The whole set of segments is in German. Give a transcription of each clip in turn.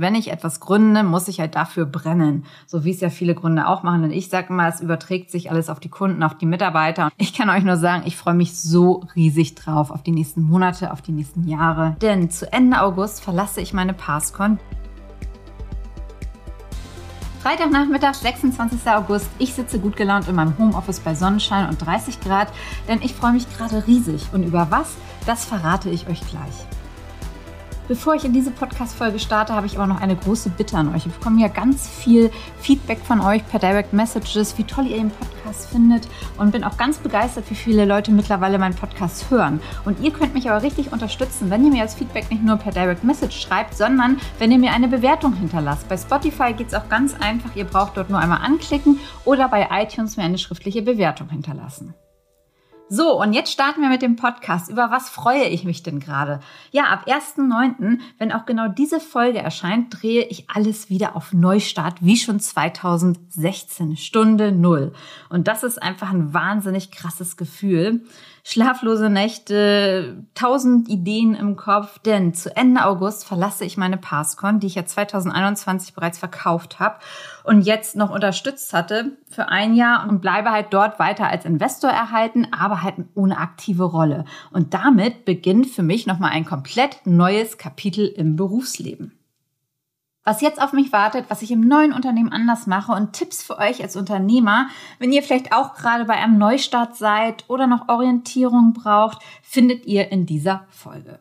Wenn ich etwas gründe, muss ich halt dafür brennen. So wie es ja viele Gründe auch machen. Und ich sage mal, es überträgt sich alles auf die Kunden, auf die Mitarbeiter. Ich kann euch nur sagen, ich freue mich so riesig drauf auf die nächsten Monate, auf die nächsten Jahre. Denn zu Ende August verlasse ich meine Passcon. Freitagnachmittag, 26. August. Ich sitze gut gelaunt in meinem Homeoffice bei Sonnenschein und 30 Grad, denn ich freue mich gerade riesig. Und über was, das verrate ich euch gleich. Bevor ich in diese Podcast-Folge starte, habe ich aber noch eine große Bitte an euch. Ich bekomme ja ganz viel Feedback von euch per Direct Messages, wie toll ihr den Podcast findet und bin auch ganz begeistert, wie viele Leute mittlerweile meinen Podcast hören. Und ihr könnt mich aber richtig unterstützen, wenn ihr mir als Feedback nicht nur per Direct Message schreibt, sondern wenn ihr mir eine Bewertung hinterlasst. Bei Spotify geht es auch ganz einfach. Ihr braucht dort nur einmal anklicken oder bei iTunes mir eine schriftliche Bewertung hinterlassen. So, und jetzt starten wir mit dem Podcast. Über was freue ich mich denn gerade? Ja, ab 1.9., wenn auch genau diese Folge erscheint, drehe ich alles wieder auf Neustart, wie schon 2016, Stunde Null. Und das ist einfach ein wahnsinnig krasses Gefühl schlaflose Nächte, tausend Ideen im Kopf, denn zu Ende August verlasse ich meine Passcon, die ich ja 2021 bereits verkauft habe und jetzt noch unterstützt hatte für ein Jahr und bleibe halt dort weiter als Investor erhalten, aber halt ohne aktive Rolle. Und damit beginnt für mich nochmal ein komplett neues Kapitel im Berufsleben was jetzt auf mich wartet, was ich im neuen Unternehmen anders mache und Tipps für euch als Unternehmer, wenn ihr vielleicht auch gerade bei einem Neustart seid oder noch Orientierung braucht, findet ihr in dieser Folge.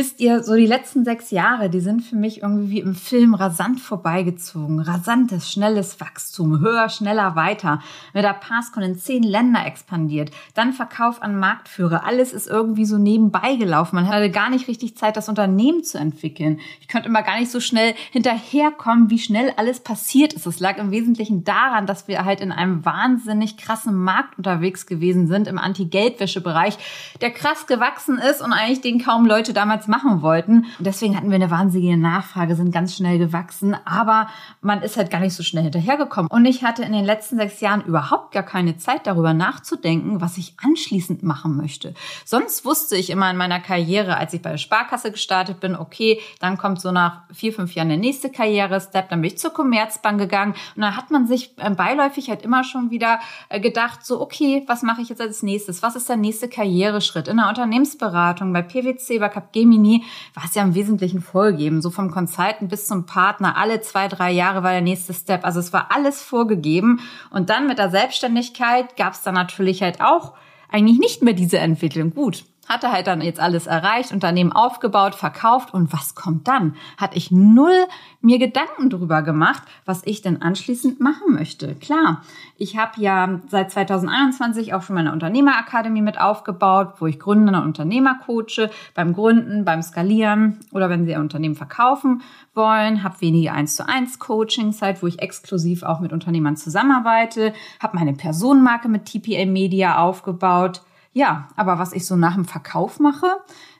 Wisst ihr, so die letzten sechs Jahre, die sind für mich irgendwie wie im Film rasant vorbeigezogen. Rasantes, schnelles Wachstum, höher, schneller, weiter. Mit der Passcon in zehn Länder expandiert, dann Verkauf an Marktführer. Alles ist irgendwie so nebenbei gelaufen. Man hatte gar nicht richtig Zeit, das Unternehmen zu entwickeln. Ich konnte immer gar nicht so schnell hinterherkommen, wie schnell alles passiert ist. Es lag im Wesentlichen daran, dass wir halt in einem wahnsinnig krassen Markt unterwegs gewesen sind, im Anti-Geldwäsche-Bereich, der krass gewachsen ist und eigentlich den kaum Leute damals machen wollten. Und deswegen hatten wir eine wahnsinnige Nachfrage, sind ganz schnell gewachsen, aber man ist halt gar nicht so schnell hinterhergekommen. Und ich hatte in den letzten sechs Jahren überhaupt gar keine Zeit darüber nachzudenken, was ich anschließend machen möchte. Sonst wusste ich immer in meiner Karriere, als ich bei der Sparkasse gestartet bin, okay, dann kommt so nach vier, fünf Jahren der nächste Karriere-Step, dann bin ich zur Commerzbank gegangen und dann hat man sich ähm, beiläufig halt immer schon wieder äh, gedacht, so, okay, was mache ich jetzt als nächstes? Was ist der nächste Karriereschritt? In der Unternehmensberatung, bei PwC, bei Capgemini, Gemini war es ja im Wesentlichen vorgegeben. So vom Consultant bis zum Partner, alle zwei, drei Jahre war der nächste Step. Also es war alles vorgegeben. Und dann mit der Selbstständigkeit gab es dann natürlich halt auch eigentlich nicht mehr diese Entwicklung. Gut, hatte halt dann jetzt alles erreicht, Unternehmen aufgebaut, verkauft. Und was kommt dann? Hatte ich null mir Gedanken drüber gemacht, was ich denn anschließend machen möchte. Klar, ich habe ja seit 2021 auch schon meine Unternehmerakademie mit aufgebaut, wo ich Gründer und Unternehmer coache, beim Gründen, beim Skalieren oder wenn sie ihr Unternehmen verkaufen wollen, habe wenige 1 zu 1 Coaching-Zeit, wo ich exklusiv auch mit Unternehmern zusammenarbeite, habe meine Personenmarke mit TPA Media aufgebaut, ja, aber was ich so nach dem Verkauf mache,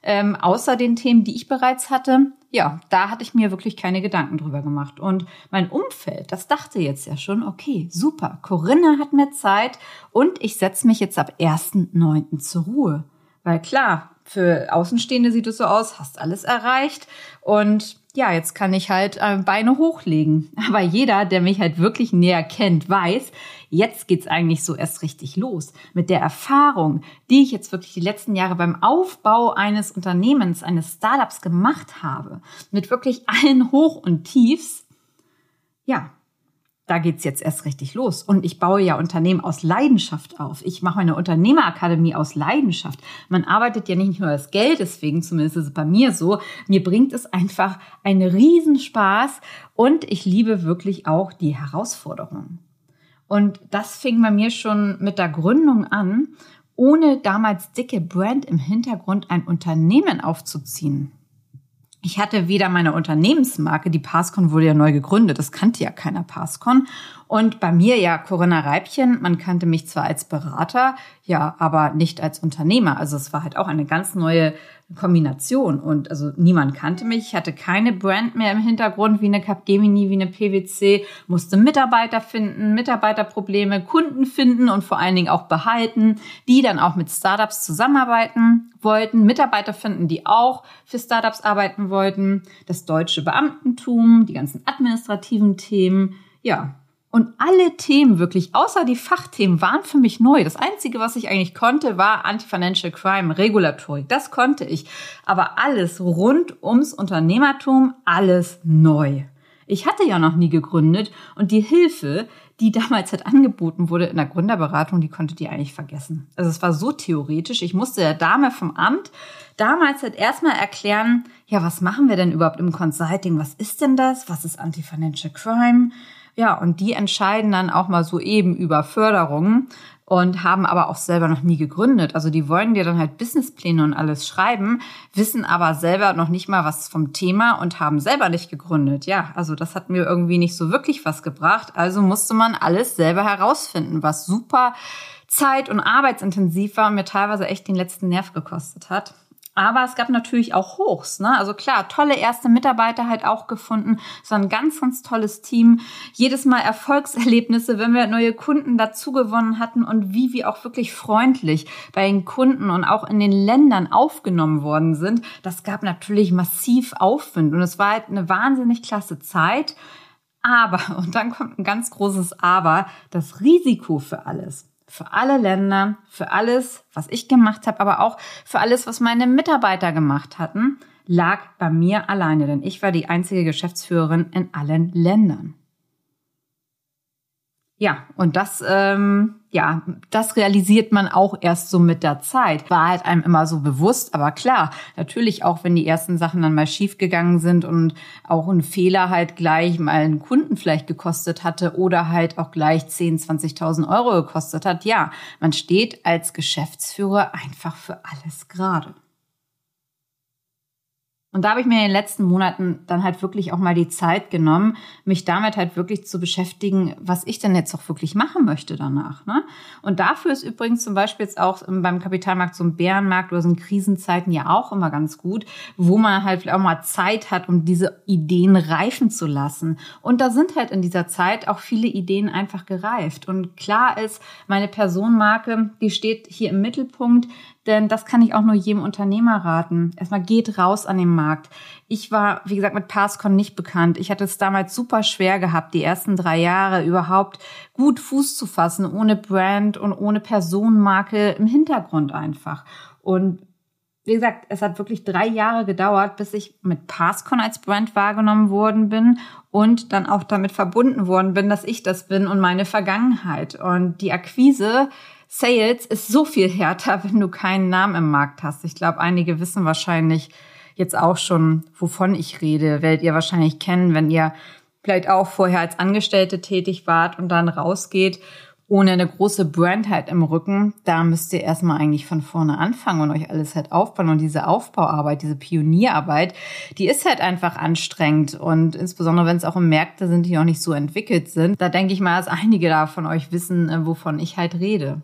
ähm, außer den Themen, die ich bereits hatte, ja, da hatte ich mir wirklich keine Gedanken drüber gemacht. Und mein Umfeld, das dachte jetzt ja schon, okay, super, Corinna hat mehr Zeit und ich setze mich jetzt ab 1.9. zur Ruhe. Weil klar, für Außenstehende sieht es so aus, hast alles erreicht und ja, jetzt kann ich halt äh, Beine hochlegen. Aber jeder, der mich halt wirklich näher kennt, weiß, jetzt geht's eigentlich so erst richtig los. Mit der Erfahrung, die ich jetzt wirklich die letzten Jahre beim Aufbau eines Unternehmens, eines Startups gemacht habe, mit wirklich allen Hoch und Tiefs, ja, da geht's jetzt erst richtig los. Und ich baue ja Unternehmen aus Leidenschaft auf. Ich mache meine Unternehmerakademie aus Leidenschaft. Man arbeitet ja nicht nur das Geld, deswegen zumindest ist es bei mir so. Mir bringt es einfach einen Riesenspaß und ich liebe wirklich auch die Herausforderungen. Und das fing bei mir schon mit der Gründung an, ohne damals dicke Brand im Hintergrund ein Unternehmen aufzuziehen. Ich hatte weder meine Unternehmensmarke, die Passcon wurde ja neu gegründet, das kannte ja keiner Passcon. Und bei mir ja Corinna Reibchen, man kannte mich zwar als Berater, ja, aber nicht als Unternehmer. Also es war halt auch eine ganz neue Kombination. Und also niemand kannte mich. Ich hatte keine Brand mehr im Hintergrund wie eine Capgemini, wie eine PwC. Musste Mitarbeiter finden, Mitarbeiterprobleme, Kunden finden und vor allen Dingen auch behalten, die dann auch mit Startups zusammenarbeiten wollten. Mitarbeiter finden, die auch für Startups arbeiten wollten. Das deutsche Beamtentum, die ganzen administrativen Themen. Ja, und alle Themen wirklich, außer die Fachthemen, waren für mich neu. Das Einzige, was ich eigentlich konnte, war Anti-Financial Crime, Regulatorik. Das konnte ich. Aber alles rund ums Unternehmertum, alles neu. Ich hatte ja noch nie gegründet und die Hilfe, die damals halt angeboten wurde in der Gründerberatung, die konnte die eigentlich vergessen. Also es war so theoretisch. Ich musste der Dame vom Amt damals halt erstmal erklären, ja, was machen wir denn überhaupt im Consulting? Was ist denn das? Was ist Anti-Financial Crime? Ja, und die entscheiden dann auch mal so eben über Förderungen und haben aber auch selber noch nie gegründet. Also die wollen dir dann halt Businesspläne und alles schreiben, wissen aber selber noch nicht mal was vom Thema und haben selber nicht gegründet. Ja, also das hat mir irgendwie nicht so wirklich was gebracht. Also musste man alles selber herausfinden, was super zeit- und arbeitsintensiv war und mir teilweise echt den letzten Nerv gekostet hat. Aber es gab natürlich auch Hochs. Ne? Also klar, tolle erste Mitarbeiter halt auch gefunden. Es war ein ganz, ganz tolles Team. Jedes Mal Erfolgserlebnisse, wenn wir neue Kunden dazugewonnen hatten und wie wir auch wirklich freundlich bei den Kunden und auch in den Ländern aufgenommen worden sind. Das gab natürlich massiv Aufwind und es war halt eine wahnsinnig klasse Zeit. Aber, und dann kommt ein ganz großes Aber, das Risiko für alles für alle Länder, für alles, was ich gemacht habe, aber auch für alles, was meine Mitarbeiter gemacht hatten, lag bei mir alleine, denn ich war die einzige Geschäftsführerin in allen Ländern. Ja, und das, ähm, ja, das realisiert man auch erst so mit der Zeit. War halt einem immer so bewusst, aber klar, natürlich auch, wenn die ersten Sachen dann mal schiefgegangen sind und auch ein Fehler halt gleich mal einen Kunden vielleicht gekostet hatte oder halt auch gleich 10, 20.000 Euro gekostet hat. Ja, man steht als Geschäftsführer einfach für alles gerade. Und da habe ich mir in den letzten Monaten dann halt wirklich auch mal die Zeit genommen, mich damit halt wirklich zu beschäftigen, was ich denn jetzt auch wirklich machen möchte danach. Ne? Und dafür ist übrigens zum Beispiel jetzt auch beim Kapitalmarkt so ein Bärenmarkt oder so in Krisenzeiten ja auch immer ganz gut, wo man halt auch mal Zeit hat, um diese Ideen reifen zu lassen. Und da sind halt in dieser Zeit auch viele Ideen einfach gereift. Und klar ist, meine Personenmarke, die steht hier im Mittelpunkt. Denn das kann ich auch nur jedem Unternehmer raten. Erstmal geht raus an den Markt. Ich war, wie gesagt, mit Passcon nicht bekannt. Ich hatte es damals super schwer gehabt, die ersten drei Jahre überhaupt gut Fuß zu fassen, ohne Brand und ohne Personenmarke im Hintergrund einfach. Und wie gesagt, es hat wirklich drei Jahre gedauert, bis ich mit Passcon als Brand wahrgenommen worden bin und dann auch damit verbunden worden bin, dass ich das bin und meine Vergangenheit. Und die Akquise Sales ist so viel härter, wenn du keinen Namen im Markt hast. Ich glaube, einige wissen wahrscheinlich jetzt auch schon, wovon ich rede. Werdet ihr wahrscheinlich kennen, wenn ihr vielleicht auch vorher als Angestellte tätig wart und dann rausgeht ohne eine große Brand halt im Rücken, da müsst ihr erstmal eigentlich von vorne anfangen und euch alles halt aufbauen. Und diese Aufbauarbeit, diese Pionierarbeit, die ist halt einfach anstrengend. Und insbesondere, wenn es auch um Märkte sind, die noch nicht so entwickelt sind, da denke ich mal, dass einige da von euch wissen, äh, wovon ich halt rede.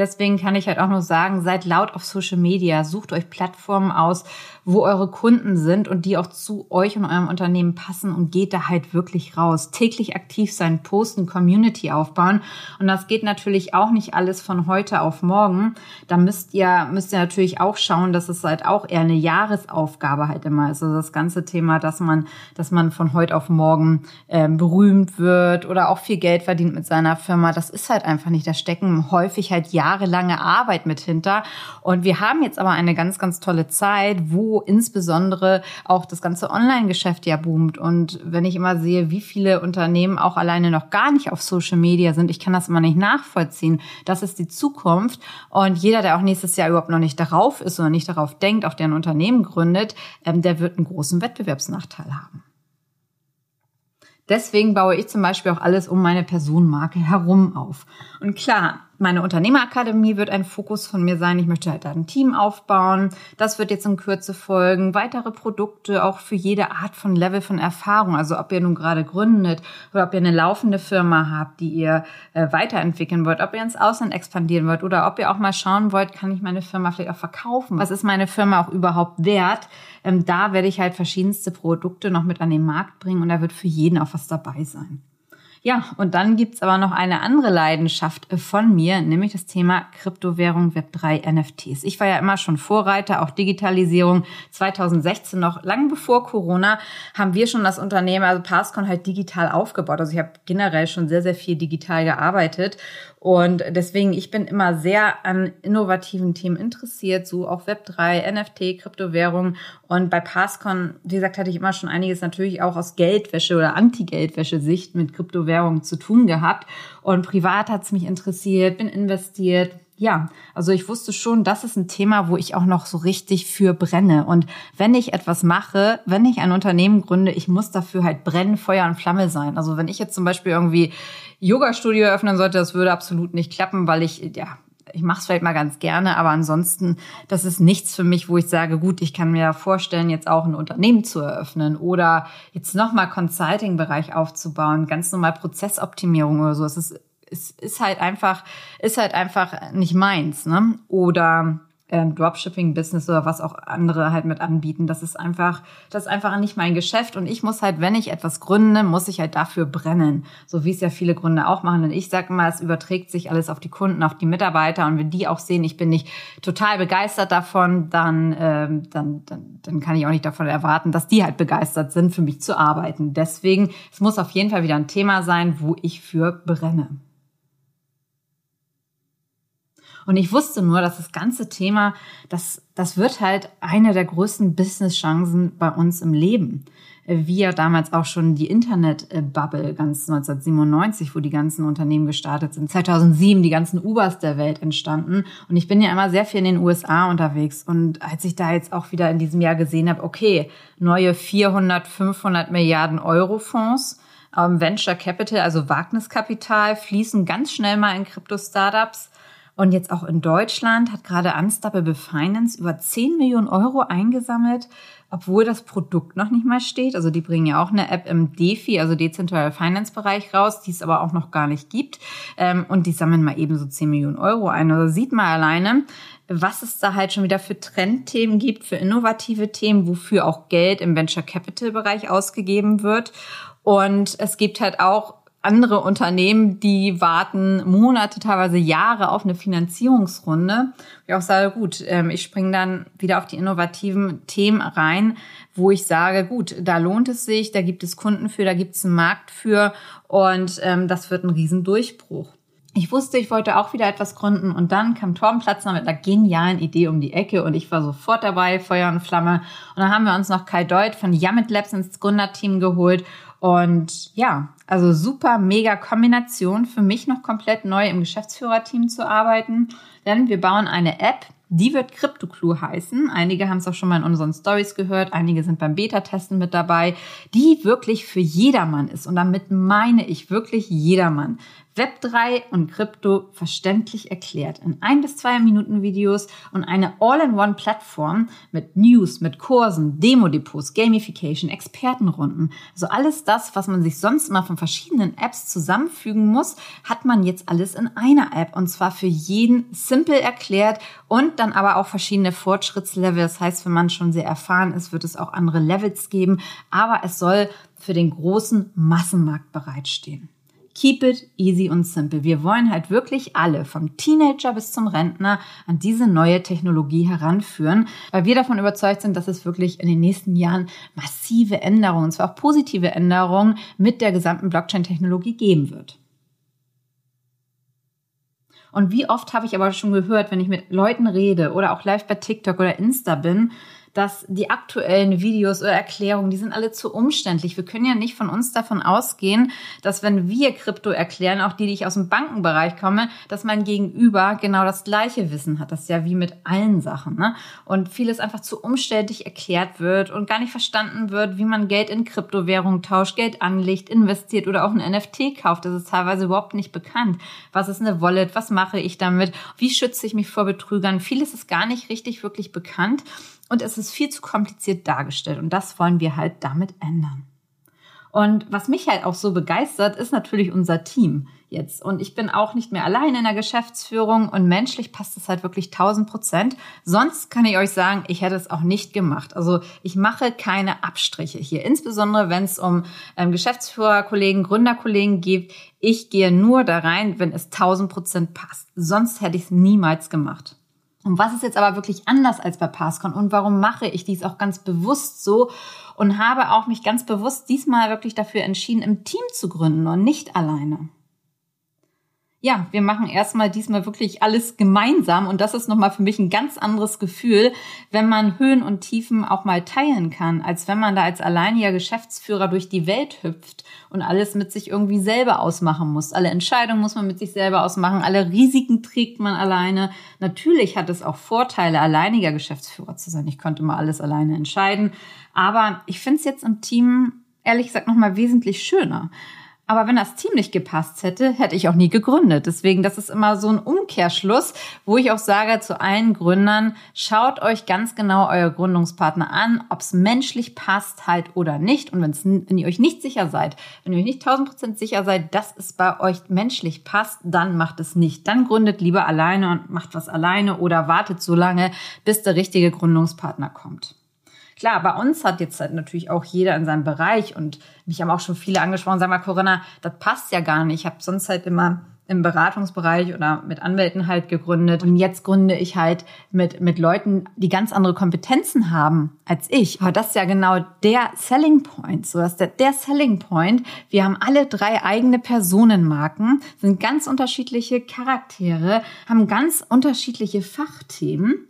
Deswegen kann ich halt auch nur sagen, seid laut auf Social Media, sucht euch Plattformen aus, wo eure Kunden sind und die auch zu euch und eurem Unternehmen passen und geht da halt wirklich raus. Täglich aktiv sein, posten, Community aufbauen. Und das geht natürlich auch nicht alles von heute auf morgen. Da müsst ihr, müsst ihr natürlich auch schauen, dass es halt auch eher eine Jahresaufgabe halt immer ist. Also das ganze Thema, dass man, dass man von heute auf morgen äh, berühmt wird oder auch viel Geld verdient mit seiner Firma. Das ist halt einfach nicht. Da stecken häufig halt jahrelange Arbeit mit hinter. Und wir haben jetzt aber eine ganz, ganz tolle Zeit, wo insbesondere auch das ganze Online-Geschäft ja boomt. Und wenn ich immer sehe, wie viele Unternehmen auch alleine noch gar nicht auf Social Media sind, ich kann das immer nicht nachvollziehen. Das ist die Zukunft. Und jeder, der auch nächstes Jahr überhaupt noch nicht darauf ist oder nicht darauf denkt, auch der ein Unternehmen gründet, ähm, der wird einen großen Wettbewerbsnachteil haben. Deswegen baue ich zum Beispiel auch alles um meine Personenmarke herum auf. Und klar, meine Unternehmerakademie wird ein Fokus von mir sein. Ich möchte halt da ein Team aufbauen. Das wird jetzt in Kürze folgen. Weitere Produkte auch für jede Art von Level von Erfahrung. Also ob ihr nun gerade gründet oder ob ihr eine laufende Firma habt, die ihr äh, weiterentwickeln wollt, ob ihr ins Ausland expandieren wollt oder ob ihr auch mal schauen wollt, kann ich meine Firma vielleicht auch verkaufen? Was ist meine Firma auch überhaupt wert? Ähm, da werde ich halt verschiedenste Produkte noch mit an den Markt bringen und da wird für jeden auch was dabei sein. Ja, und dann gibt's aber noch eine andere Leidenschaft von mir, nämlich das Thema Kryptowährung Web3 NFTs. Ich war ja immer schon Vorreiter, auch Digitalisierung. 2016 noch, lang bevor Corona, haben wir schon das Unternehmen, also Passcon halt digital aufgebaut. Also ich habe generell schon sehr, sehr viel digital gearbeitet. Und deswegen, ich bin immer sehr an innovativen Themen interessiert, so auch Web3, NFT, Kryptowährung. Und bei Passcon, wie gesagt, hatte ich immer schon einiges natürlich auch aus Geldwäsche oder Anti-Geldwäsche-Sicht mit Kryptowährung zu tun gehabt. Und privat hat es mich interessiert, bin investiert, ja, also ich wusste schon, das ist ein Thema, wo ich auch noch so richtig für brenne. Und wenn ich etwas mache, wenn ich ein Unternehmen gründe, ich muss dafür halt brennen, Feuer und Flamme sein. Also wenn ich jetzt zum Beispiel irgendwie Yoga-Studio eröffnen sollte, das würde absolut nicht klappen, weil ich, ja, ich mache es vielleicht mal ganz gerne, aber ansonsten, das ist nichts für mich, wo ich sage, gut, ich kann mir vorstellen, jetzt auch ein Unternehmen zu eröffnen oder jetzt nochmal Consulting-Bereich aufzubauen, ganz normal Prozessoptimierung oder so. Es ist ist, ist halt einfach, ist halt einfach nicht meins, ne? Oder ähm, Dropshipping-Business oder was auch andere halt mit anbieten. Das ist einfach, das ist einfach nicht mein Geschäft. Und ich muss halt, wenn ich etwas gründe, muss ich halt dafür brennen. So wie es ja viele Gründer auch machen. Und ich sage mal, es überträgt sich alles auf die Kunden, auf die Mitarbeiter. Und wenn die auch sehen, ich bin nicht total begeistert davon, dann, ähm, dann, dann, dann kann ich auch nicht davon erwarten, dass die halt begeistert sind, für mich zu arbeiten. Deswegen, es muss auf jeden Fall wieder ein Thema sein, wo ich für brenne. Und ich wusste nur, dass das ganze Thema, das, das wird halt eine der größten Business-Chancen bei uns im Leben. Wie ja damals auch schon die Internet-Bubble ganz 1997, wo die ganzen Unternehmen gestartet sind. 2007 die ganzen Ubers der Welt entstanden. Und ich bin ja immer sehr viel in den USA unterwegs. Und als ich da jetzt auch wieder in diesem Jahr gesehen habe, okay, neue 400, 500 Milliarden Euro Fonds, ähm, Venture Capital, also Wagniskapital, fließen ganz schnell mal in Krypto-Startups und jetzt auch in Deutschland hat gerade Unstoppable Finance über 10 Millionen Euro eingesammelt, obwohl das Produkt noch nicht mal steht. Also die bringen ja auch eine App im DeFi, also dezentraler Finance Bereich raus, die es aber auch noch gar nicht gibt. Ähm, und die sammeln mal eben so 10 Millionen Euro ein. Also sieht man alleine, was es da halt schon wieder für Trendthemen gibt, für innovative Themen, wofür auch Geld im Venture Capital Bereich ausgegeben wird. Und es gibt halt auch andere Unternehmen, die warten Monate, teilweise Jahre auf eine Finanzierungsrunde. Ich auch sage, gut, ähm, ich springe dann wieder auf die innovativen Themen rein, wo ich sage, gut, da lohnt es sich, da gibt es Kunden für, da gibt es einen Markt für und ähm, das wird ein Riesendurchbruch. Ich wusste, ich wollte auch wieder etwas gründen und dann kam Torben mit einer genialen Idee um die Ecke und ich war sofort dabei, Feuer und Flamme. Und dann haben wir uns noch Kai Deut von Yamit Labs ins Gründerteam geholt und ja, also super, mega Kombination. Für mich noch komplett neu im Geschäftsführerteam zu arbeiten. Denn wir bauen eine App, die wird CryptoClue heißen. Einige haben es auch schon mal in unseren Stories gehört. Einige sind beim Beta-Testen mit dabei, die wirklich für jedermann ist. Und damit meine ich wirklich jedermann. Web3 und Krypto verständlich erklärt in ein bis zwei Minuten Videos und eine All-in-One-Plattform mit News, mit Kursen, Demo-Depots, Gamification, Expertenrunden. Also alles das, was man sich sonst immer von verschiedenen Apps zusammenfügen muss, hat man jetzt alles in einer App und zwar für jeden simpel erklärt und dann aber auch verschiedene Fortschrittslevel. Das heißt, wenn man schon sehr erfahren ist, wird es auch andere Levels geben, aber es soll für den großen Massenmarkt bereitstehen. Keep it easy und simple. Wir wollen halt wirklich alle, vom Teenager bis zum Rentner, an diese neue Technologie heranführen, weil wir davon überzeugt sind, dass es wirklich in den nächsten Jahren massive Änderungen, und zwar auch positive Änderungen mit der gesamten Blockchain-Technologie geben wird. Und wie oft habe ich aber schon gehört, wenn ich mit Leuten rede oder auch live bei TikTok oder Insta bin, dass die aktuellen Videos oder Erklärungen, die sind alle zu umständlich. Wir können ja nicht von uns davon ausgehen, dass wenn wir Krypto erklären, auch die, die ich aus dem Bankenbereich komme, dass mein Gegenüber genau das gleiche Wissen hat. Das ist ja wie mit allen Sachen. Ne? Und vieles einfach zu umständlich erklärt wird und gar nicht verstanden wird, wie man Geld in Kryptowährungen tauscht, Geld anlegt, investiert oder auch ein NFT kauft. Das ist teilweise überhaupt nicht bekannt. Was ist eine Wallet? Was mache ich damit? Wie schütze ich mich vor Betrügern? Vieles ist gar nicht richtig wirklich bekannt und es ist viel zu kompliziert dargestellt und das wollen wir halt damit ändern. Und was mich halt auch so begeistert, ist natürlich unser Team jetzt. Und ich bin auch nicht mehr allein in der Geschäftsführung und menschlich passt es halt wirklich 1000 Prozent. Sonst kann ich euch sagen, ich hätte es auch nicht gemacht. Also ich mache keine Abstriche hier, insbesondere wenn es um ähm, Geschäftsführerkollegen, Gründerkollegen geht. Ich gehe nur da rein, wenn es 1000 Prozent passt. Sonst hätte ich es niemals gemacht. Und was ist jetzt aber wirklich anders als bei Passcon und warum mache ich dies auch ganz bewusst so und habe auch mich ganz bewusst diesmal wirklich dafür entschieden, im Team zu gründen und nicht alleine? Ja, wir machen erstmal diesmal wirklich alles gemeinsam und das ist nochmal für mich ein ganz anderes Gefühl, wenn man Höhen und Tiefen auch mal teilen kann, als wenn man da als alleiniger Geschäftsführer durch die Welt hüpft und alles mit sich irgendwie selber ausmachen muss. Alle Entscheidungen muss man mit sich selber ausmachen, alle Risiken trägt man alleine. Natürlich hat es auch Vorteile, alleiniger Geschäftsführer zu sein. Ich konnte mal alles alleine entscheiden, aber ich finde es jetzt im Team ehrlich gesagt nochmal wesentlich schöner. Aber wenn das Team nicht gepasst hätte, hätte ich auch nie gegründet. Deswegen, das ist immer so ein Umkehrschluss, wo ich auch sage zu allen Gründern, schaut euch ganz genau euer Gründungspartner an, ob es menschlich passt halt oder nicht. Und wenn's, wenn ihr euch nicht sicher seid, wenn ihr euch nicht 1000 Prozent sicher seid, dass es bei euch menschlich passt, dann macht es nicht. Dann gründet lieber alleine und macht was alleine oder wartet so lange, bis der richtige Gründungspartner kommt. Klar, bei uns hat jetzt halt natürlich auch jeder in seinem Bereich und mich haben auch schon viele angesprochen, sag mal, Corinna, das passt ja gar nicht. Ich habe sonst halt immer im Beratungsbereich oder mit Anwälten halt gegründet. Und jetzt gründe ich halt mit, mit Leuten, die ganz andere Kompetenzen haben als ich. Aber das ist ja genau der Selling Point. So ist der, der Selling Point. Wir haben alle drei eigene Personenmarken, sind ganz unterschiedliche Charaktere, haben ganz unterschiedliche Fachthemen.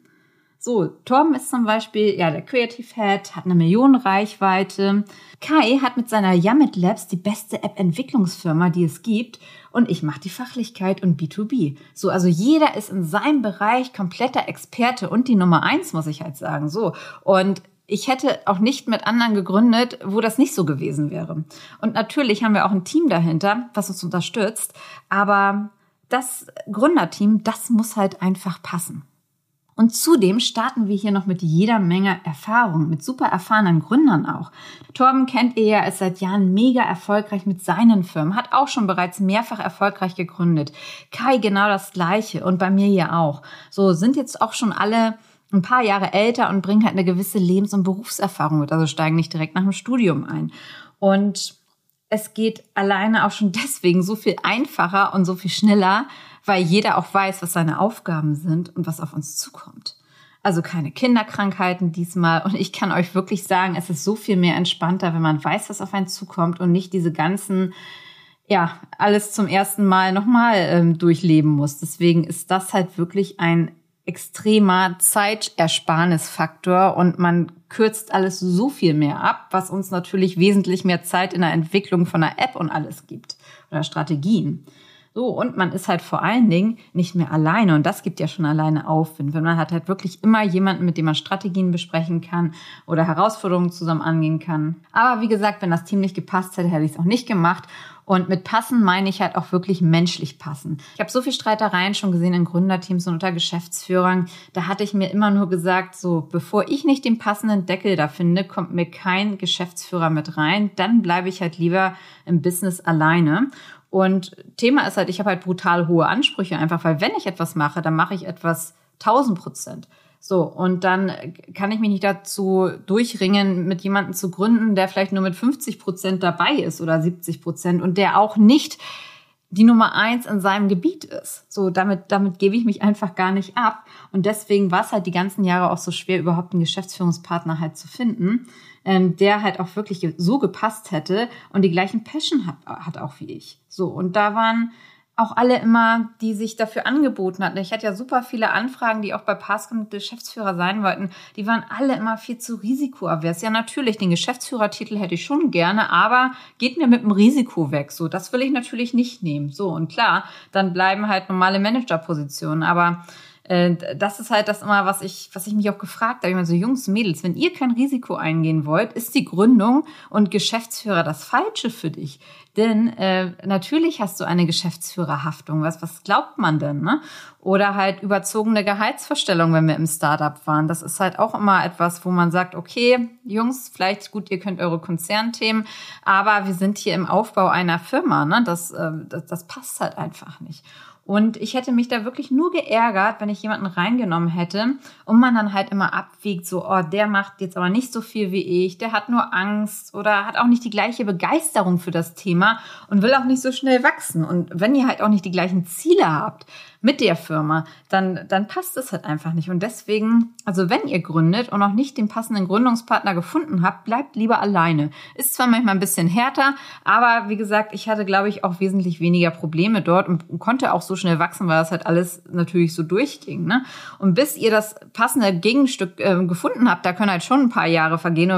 So, Torben ist zum Beispiel ja der Creative Head, hat eine Millionenreichweite. Kai hat mit seiner Yamit Labs die beste App-Entwicklungsfirma, die es gibt. Und ich mache die Fachlichkeit und B2B. So, also jeder ist in seinem Bereich kompletter Experte und die Nummer eins, muss ich halt sagen. So. Und ich hätte auch nicht mit anderen gegründet, wo das nicht so gewesen wäre. Und natürlich haben wir auch ein Team dahinter, was uns unterstützt. Aber das Gründerteam, das muss halt einfach passen. Und zudem starten wir hier noch mit jeder Menge Erfahrung, mit super erfahrenen Gründern auch. Torben kennt ihr ja, ist seit Jahren mega erfolgreich mit seinen Firmen, hat auch schon bereits mehrfach erfolgreich gegründet. Kai genau das gleiche und bei mir ja auch. So sind jetzt auch schon alle ein paar Jahre älter und bringen halt eine gewisse Lebens- und Berufserfahrung mit, also steigen nicht direkt nach dem Studium ein. Und es geht alleine auch schon deswegen so viel einfacher und so viel schneller, weil jeder auch weiß, was seine Aufgaben sind und was auf uns zukommt. Also keine Kinderkrankheiten diesmal. Und ich kann euch wirklich sagen, es ist so viel mehr entspannter, wenn man weiß, was auf einen zukommt und nicht diese ganzen, ja, alles zum ersten Mal nochmal ähm, durchleben muss. Deswegen ist das halt wirklich ein extremer Zeitersparnisfaktor und man kürzt alles so viel mehr ab, was uns natürlich wesentlich mehr Zeit in der Entwicklung von einer App und alles gibt oder Strategien. So, und man ist halt vor allen Dingen nicht mehr alleine. Und das gibt ja schon alleine Aufwind. Wenn man hat halt wirklich immer jemanden, mit dem man Strategien besprechen kann oder Herausforderungen zusammen angehen kann. Aber wie gesagt, wenn das Team nicht gepasst hätte, hätte ich es auch nicht gemacht. Und mit passen meine ich halt auch wirklich menschlich passen. Ich habe so viel Streitereien schon gesehen in Gründerteams und unter Geschäftsführern. Da hatte ich mir immer nur gesagt, so bevor ich nicht den passenden Deckel da finde, kommt mir kein Geschäftsführer mit rein. Dann bleibe ich halt lieber im Business alleine. Und Thema ist halt, ich habe halt brutal hohe Ansprüche einfach, weil wenn ich etwas mache, dann mache ich etwas 1000 Prozent. So, und dann kann ich mich nicht dazu durchringen, mit jemandem zu gründen, der vielleicht nur mit 50 Prozent dabei ist oder 70 Prozent und der auch nicht die Nummer eins in seinem Gebiet ist. So, damit, damit gebe ich mich einfach gar nicht ab. Und deswegen war es halt die ganzen Jahre auch so schwer, überhaupt einen Geschäftsführungspartner halt zu finden, ähm, der halt auch wirklich so gepasst hätte und die gleichen Passion hat, hat auch wie ich. So, und da waren auch alle immer, die sich dafür angeboten hatten. Ich hatte ja super viele Anfragen, die auch bei Passcom Geschäftsführer sein wollten. Die waren alle immer viel zu risikoavers. Ja, natürlich, den Geschäftsführertitel hätte ich schon gerne, aber geht mir mit dem Risiko weg. So, das will ich natürlich nicht nehmen. So, und klar, dann bleiben halt normale Managerpositionen. Aber das ist halt das immer, was ich, was ich mich auch gefragt habe. Ich meine, so Jungs, Mädels, wenn ihr kein Risiko eingehen wollt, ist die Gründung und Geschäftsführer das Falsche für dich. Denn äh, natürlich hast du eine Geschäftsführerhaftung. Was, was glaubt man denn? Ne? Oder halt überzogene Gehaltsverstellung, wenn wir im Startup waren. Das ist halt auch immer etwas, wo man sagt, okay, Jungs, vielleicht gut, ihr könnt eure Konzernthemen, aber wir sind hier im Aufbau einer Firma. Ne? Das, äh, das, das passt halt einfach nicht. Und ich hätte mich da wirklich nur geärgert, wenn ich jemanden reingenommen hätte und man dann halt immer abwiegt, so, oh, der macht jetzt aber nicht so viel wie ich, der hat nur Angst oder hat auch nicht die gleiche Begeisterung für das Thema und will auch nicht so schnell wachsen. Und wenn ihr halt auch nicht die gleichen Ziele habt, mit der Firma, dann, dann passt es halt einfach nicht. Und deswegen, also wenn ihr gründet und noch nicht den passenden Gründungspartner gefunden habt, bleibt lieber alleine. Ist zwar manchmal ein bisschen härter, aber wie gesagt, ich hatte, glaube ich, auch wesentlich weniger Probleme dort und konnte auch so schnell wachsen, weil das halt alles natürlich so durchging. Ne? Und bis ihr das passende Gegenstück äh, gefunden habt, da können halt schon ein paar Jahre vergehen,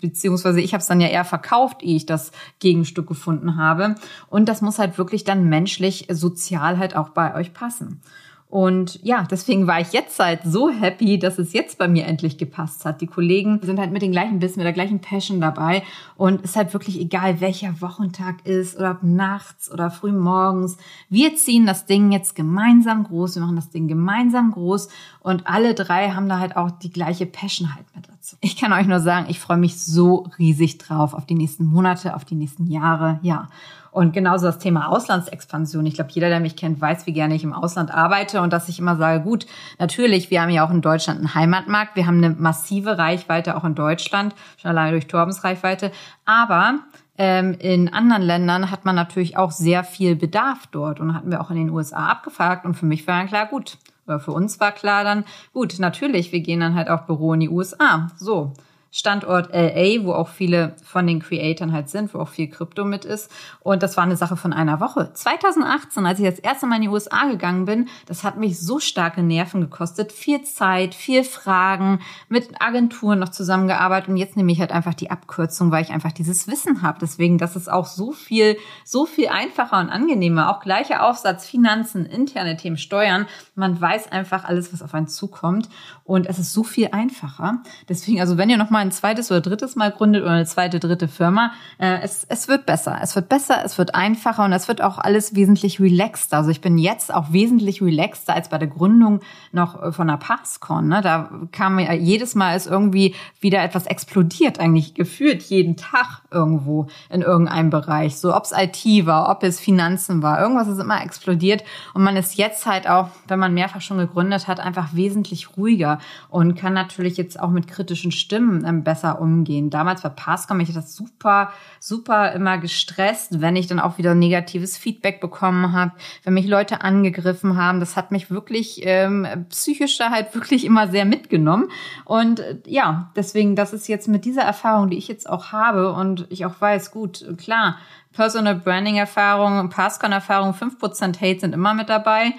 beziehungsweise ich habe es dann ja eher verkauft, ehe ich das Gegenstück gefunden habe. Und das muss halt wirklich dann menschlich, sozial halt auch bei euch passen passen. Und ja, deswegen war ich jetzt halt so happy, dass es jetzt bei mir endlich gepasst hat. Die Kollegen sind halt mit dem gleichen Biss, mit der gleichen Passion dabei. Und es ist halt wirklich egal, welcher Wochentag ist oder ob nachts oder früh morgens. Wir ziehen das Ding jetzt gemeinsam groß. Wir machen das Ding gemeinsam groß. Und alle drei haben da halt auch die gleiche Passion halt mit dazu. Ich kann euch nur sagen, ich freue mich so riesig drauf auf die nächsten Monate, auf die nächsten Jahre. Ja. Und genauso das Thema Auslandsexpansion. Ich glaube, jeder, der mich kennt, weiß, wie gerne ich im Ausland arbeite und dass ich immer sage, gut, natürlich, wir haben ja auch in Deutschland einen Heimatmarkt, wir haben eine massive Reichweite auch in Deutschland, schon alleine durch Torbens Reichweite, aber ähm, in anderen Ländern hat man natürlich auch sehr viel Bedarf dort und hatten wir auch in den USA abgefragt und für mich war dann klar, gut, oder für uns war klar dann, gut, natürlich, wir gehen dann halt auch Büro in die USA. So. Standort LA, wo auch viele von den Creatoren halt sind, wo auch viel Krypto mit ist. Und das war eine Sache von einer Woche. 2018, als ich das erste Mal in die USA gegangen bin, das hat mich so starke Nerven gekostet. Viel Zeit, viel Fragen, mit Agenturen noch zusammengearbeitet. Und jetzt nehme ich halt einfach die Abkürzung, weil ich einfach dieses Wissen habe. Deswegen, das ist auch so viel, so viel einfacher und angenehmer. Auch gleicher Aufsatz, Finanzen, interne Themen, Steuern. Man weiß einfach alles, was auf einen zukommt. Und es ist so viel einfacher. Deswegen, also wenn ihr noch mal ein zweites oder drittes Mal gründet oder eine zweite, dritte Firma, äh, es, es wird besser. Es wird besser, es wird einfacher und es wird auch alles wesentlich relaxter. Also ich bin jetzt auch wesentlich relaxter als bei der Gründung noch äh, von der Passcon. Ne? Da kam ja jedes Mal ist irgendwie wieder etwas explodiert, eigentlich gefühlt jeden Tag irgendwo in irgendeinem Bereich. So ob es IT war, ob es Finanzen war, irgendwas ist immer explodiert. Und man ist jetzt halt auch, wenn man mehrfach schon gegründet hat, einfach wesentlich ruhiger und kann natürlich jetzt auch mit kritischen Stimmen ähm, besser umgehen. Damals bei Passcom, ich das super, super immer gestresst, wenn ich dann auch wieder negatives Feedback bekommen habe, wenn mich Leute angegriffen haben. Das hat mich wirklich ähm, psychisch da halt wirklich immer sehr mitgenommen. Und äh, ja, deswegen, das ist jetzt mit dieser Erfahrung, die ich jetzt auch habe und ich auch weiß, gut, klar, Personal Branding Erfahrung, Passcon Erfahrung, 5% Hate sind immer mit dabei.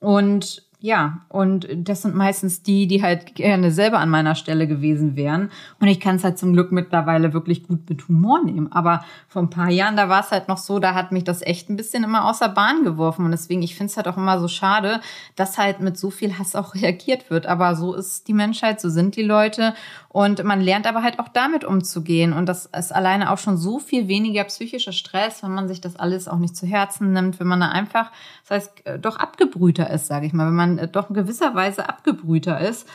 Und ja, und das sind meistens die, die halt gerne selber an meiner Stelle gewesen wären. Und ich kann es halt zum Glück mittlerweile wirklich gut mit Humor nehmen. Aber vor ein paar Jahren, da war es halt noch so, da hat mich das echt ein bisschen immer außer Bahn geworfen. Und deswegen, ich finde es halt auch immer so schade, dass halt mit so viel Hass auch reagiert wird. Aber so ist die Menschheit, so sind die Leute. Und man lernt aber halt auch damit umzugehen. Und das ist alleine auch schon so viel weniger psychischer Stress, wenn man sich das alles auch nicht zu Herzen nimmt, wenn man da einfach, das heißt, äh, doch abgebrühter ist, sage ich mal, wenn man äh, doch in gewisser Weise abgebrühter ist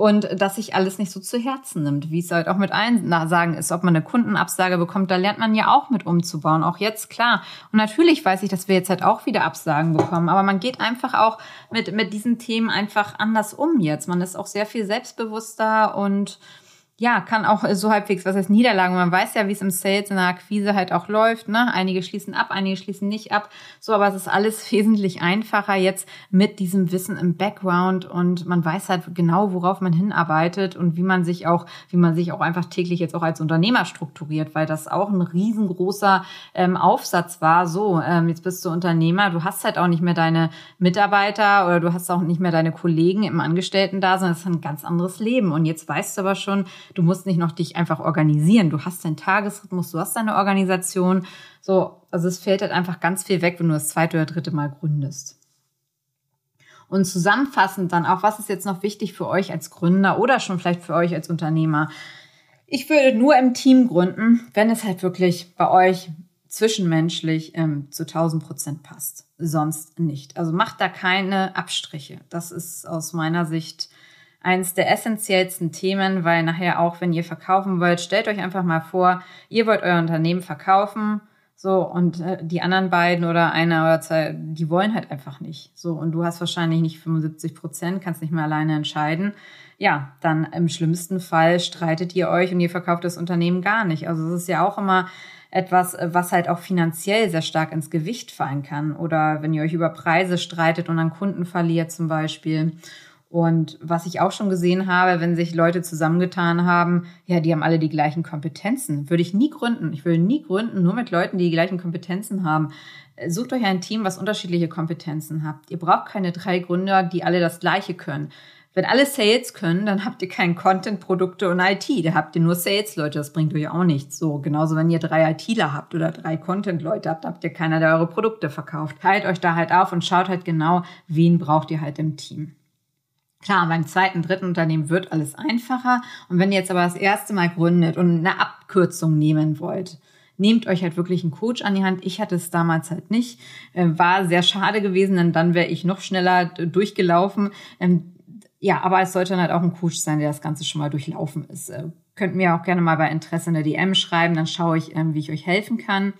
und dass sich alles nicht so zu Herzen nimmt, wie es halt auch mit Einsagen ist, ob man eine Kundenabsage bekommt, da lernt man ja auch mit umzubauen, auch jetzt klar. Und natürlich weiß ich, dass wir jetzt halt auch wieder Absagen bekommen, aber man geht einfach auch mit, mit diesen Themen einfach anders um jetzt. Man ist auch sehr viel selbstbewusster und ja, kann auch so halbwegs, was heißt Niederlagen. Man weiß ja, wie es im Sales, in der Akquise halt auch läuft. Ne? Einige schließen ab, einige schließen nicht ab. So, aber es ist alles wesentlich einfacher jetzt mit diesem Wissen im Background und man weiß halt genau, worauf man hinarbeitet und wie man sich auch, wie man sich auch einfach täglich jetzt auch als Unternehmer strukturiert, weil das auch ein riesengroßer ähm, Aufsatz war. So, ähm, jetzt bist du Unternehmer, du hast halt auch nicht mehr deine Mitarbeiter oder du hast auch nicht mehr deine Kollegen im Angestellten-Dasein. Das ist ein ganz anderes Leben. Und jetzt weißt du aber schon, Du musst nicht noch dich einfach organisieren. Du hast deinen Tagesrhythmus, du hast deine Organisation. So, also es fällt halt einfach ganz viel weg, wenn du das zweite oder dritte Mal gründest. Und zusammenfassend dann auch, was ist jetzt noch wichtig für euch als Gründer oder schon vielleicht für euch als Unternehmer? Ich würde nur im Team gründen, wenn es halt wirklich bei euch zwischenmenschlich ähm, zu 1000 Prozent passt. Sonst nicht. Also macht da keine Abstriche. Das ist aus meiner Sicht eins der essentiellsten Themen, weil nachher auch, wenn ihr verkaufen wollt, stellt euch einfach mal vor, ihr wollt euer Unternehmen verkaufen, so, und äh, die anderen beiden oder einer oder zwei, die wollen halt einfach nicht. So, und du hast wahrscheinlich nicht 75 Prozent, kannst nicht mehr alleine entscheiden. Ja, dann im schlimmsten Fall streitet ihr euch und ihr verkauft das Unternehmen gar nicht. Also es ist ja auch immer etwas, was halt auch finanziell sehr stark ins Gewicht fallen kann. Oder wenn ihr euch über Preise streitet und an Kunden verliert zum Beispiel. Und was ich auch schon gesehen habe, wenn sich Leute zusammengetan haben, ja, die haben alle die gleichen Kompetenzen. Würde ich nie gründen. Ich würde nie gründen, nur mit Leuten, die die gleichen Kompetenzen haben. Sucht euch ein Team, was unterschiedliche Kompetenzen habt. Ihr braucht keine drei Gründer, die alle das Gleiche können. Wenn alle Sales können, dann habt ihr kein Content, Produkte und IT. Da habt ihr nur Sales-Leute. Das bringt euch auch nichts. So, genauso wenn ihr drei ITler habt oder drei Content-Leute habt, habt ihr keiner, der eure Produkte verkauft. Teilt euch da halt auf und schaut halt genau, wen braucht ihr halt im Team. Klar, beim zweiten, dritten Unternehmen wird alles einfacher. Und wenn ihr jetzt aber das erste Mal gründet und eine Abkürzung nehmen wollt, nehmt euch halt wirklich einen Coach an die Hand. Ich hatte es damals halt nicht. Äh, war sehr schade gewesen, denn dann wäre ich noch schneller durchgelaufen. Ähm, ja, aber es sollte halt auch ein Coach sein, der das Ganze schon mal durchlaufen ist. Äh, könnt mir auch gerne mal bei Interesse in der DM schreiben, dann schaue ich, ähm, wie ich euch helfen kann.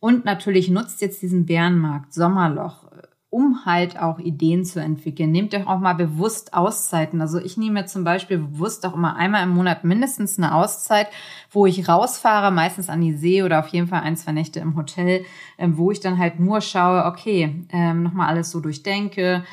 Und natürlich nutzt jetzt diesen Bärenmarkt, Sommerloch, um halt auch Ideen zu entwickeln. Nehmt euch auch mal bewusst Auszeiten. Also ich nehme zum Beispiel bewusst auch immer einmal im Monat mindestens eine Auszeit, wo ich rausfahre, meistens an die See oder auf jeden Fall ein, zwei Nächte im Hotel, ähm, wo ich dann halt nur schaue, okay, ähm, nochmal alles so durchdenke,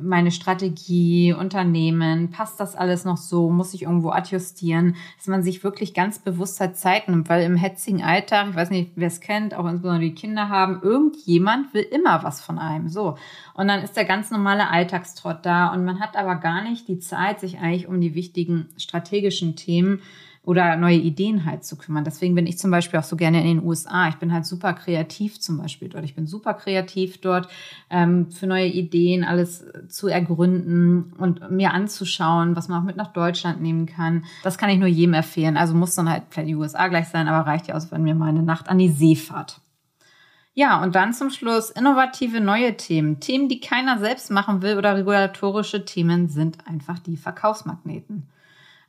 meine Strategie, Unternehmen, passt das alles noch so, muss ich irgendwo adjustieren, dass man sich wirklich ganz bewusst halt Zeit nimmt, weil im hetzigen Alltag, ich weiß nicht, wer es kennt, auch insbesondere die Kinder haben, irgendjemand will immer was von einem, so. Und dann ist der ganz normale Alltagstrott da und man hat aber gar nicht die Zeit, sich eigentlich um die wichtigen strategischen Themen oder neue Ideen halt zu kümmern. Deswegen bin ich zum Beispiel auch so gerne in den USA. Ich bin halt super kreativ zum Beispiel dort. Ich bin super kreativ dort ähm, für neue Ideen, alles zu ergründen und mir anzuschauen, was man auch mit nach Deutschland nehmen kann. Das kann ich nur jedem empfehlen. Also muss dann halt vielleicht die USA gleich sein, aber reicht ja aus, wenn wir mal eine Nacht an die See fahrt. Ja, und dann zum Schluss innovative neue Themen. Themen, die keiner selbst machen will oder regulatorische Themen sind einfach die Verkaufsmagneten.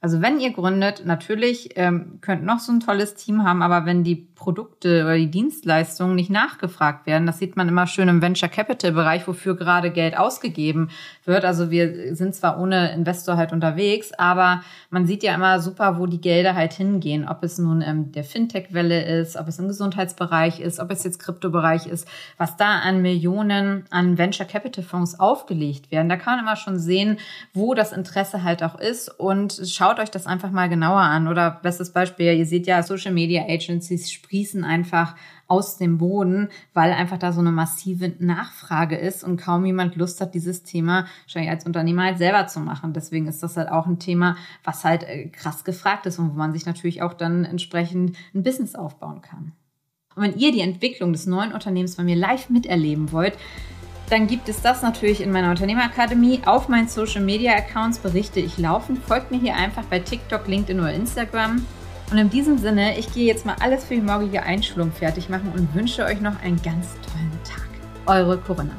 Also wenn ihr gründet, natürlich ähm, könnt noch so ein tolles Team haben, aber wenn die Produkte oder die Dienstleistungen nicht nachgefragt werden, das sieht man immer schön im Venture Capital Bereich, wofür gerade Geld ausgegeben wird. Also wir sind zwar ohne Investor halt unterwegs, aber man sieht ja immer super, wo die Gelder halt hingehen. Ob es nun ähm, der Fintech-Welle ist, ob es im Gesundheitsbereich ist, ob es jetzt Kryptobereich ist, was da an Millionen an Venture Capital Fonds aufgelegt werden. Da kann man immer schon sehen, wo das Interesse halt auch ist und schaut schaut euch das einfach mal genauer an. Oder bestes Beispiel, ihr seht ja, Social Media Agencies sprießen einfach aus dem Boden, weil einfach da so eine massive Nachfrage ist und kaum jemand Lust hat, dieses Thema wahrscheinlich als Unternehmer halt selber zu machen. Deswegen ist das halt auch ein Thema, was halt äh, krass gefragt ist und wo man sich natürlich auch dann entsprechend ein Business aufbauen kann. Und wenn ihr die Entwicklung des neuen Unternehmens bei mir live miterleben wollt, dann gibt es das natürlich in meiner Unternehmerakademie. Auf meinen Social Media Accounts berichte ich laufend. Folgt mir hier einfach bei TikTok, LinkedIn oder Instagram. Und in diesem Sinne, ich gehe jetzt mal alles für die morgige Einschulung fertig machen und wünsche euch noch einen ganz tollen Tag. Eure Corinna.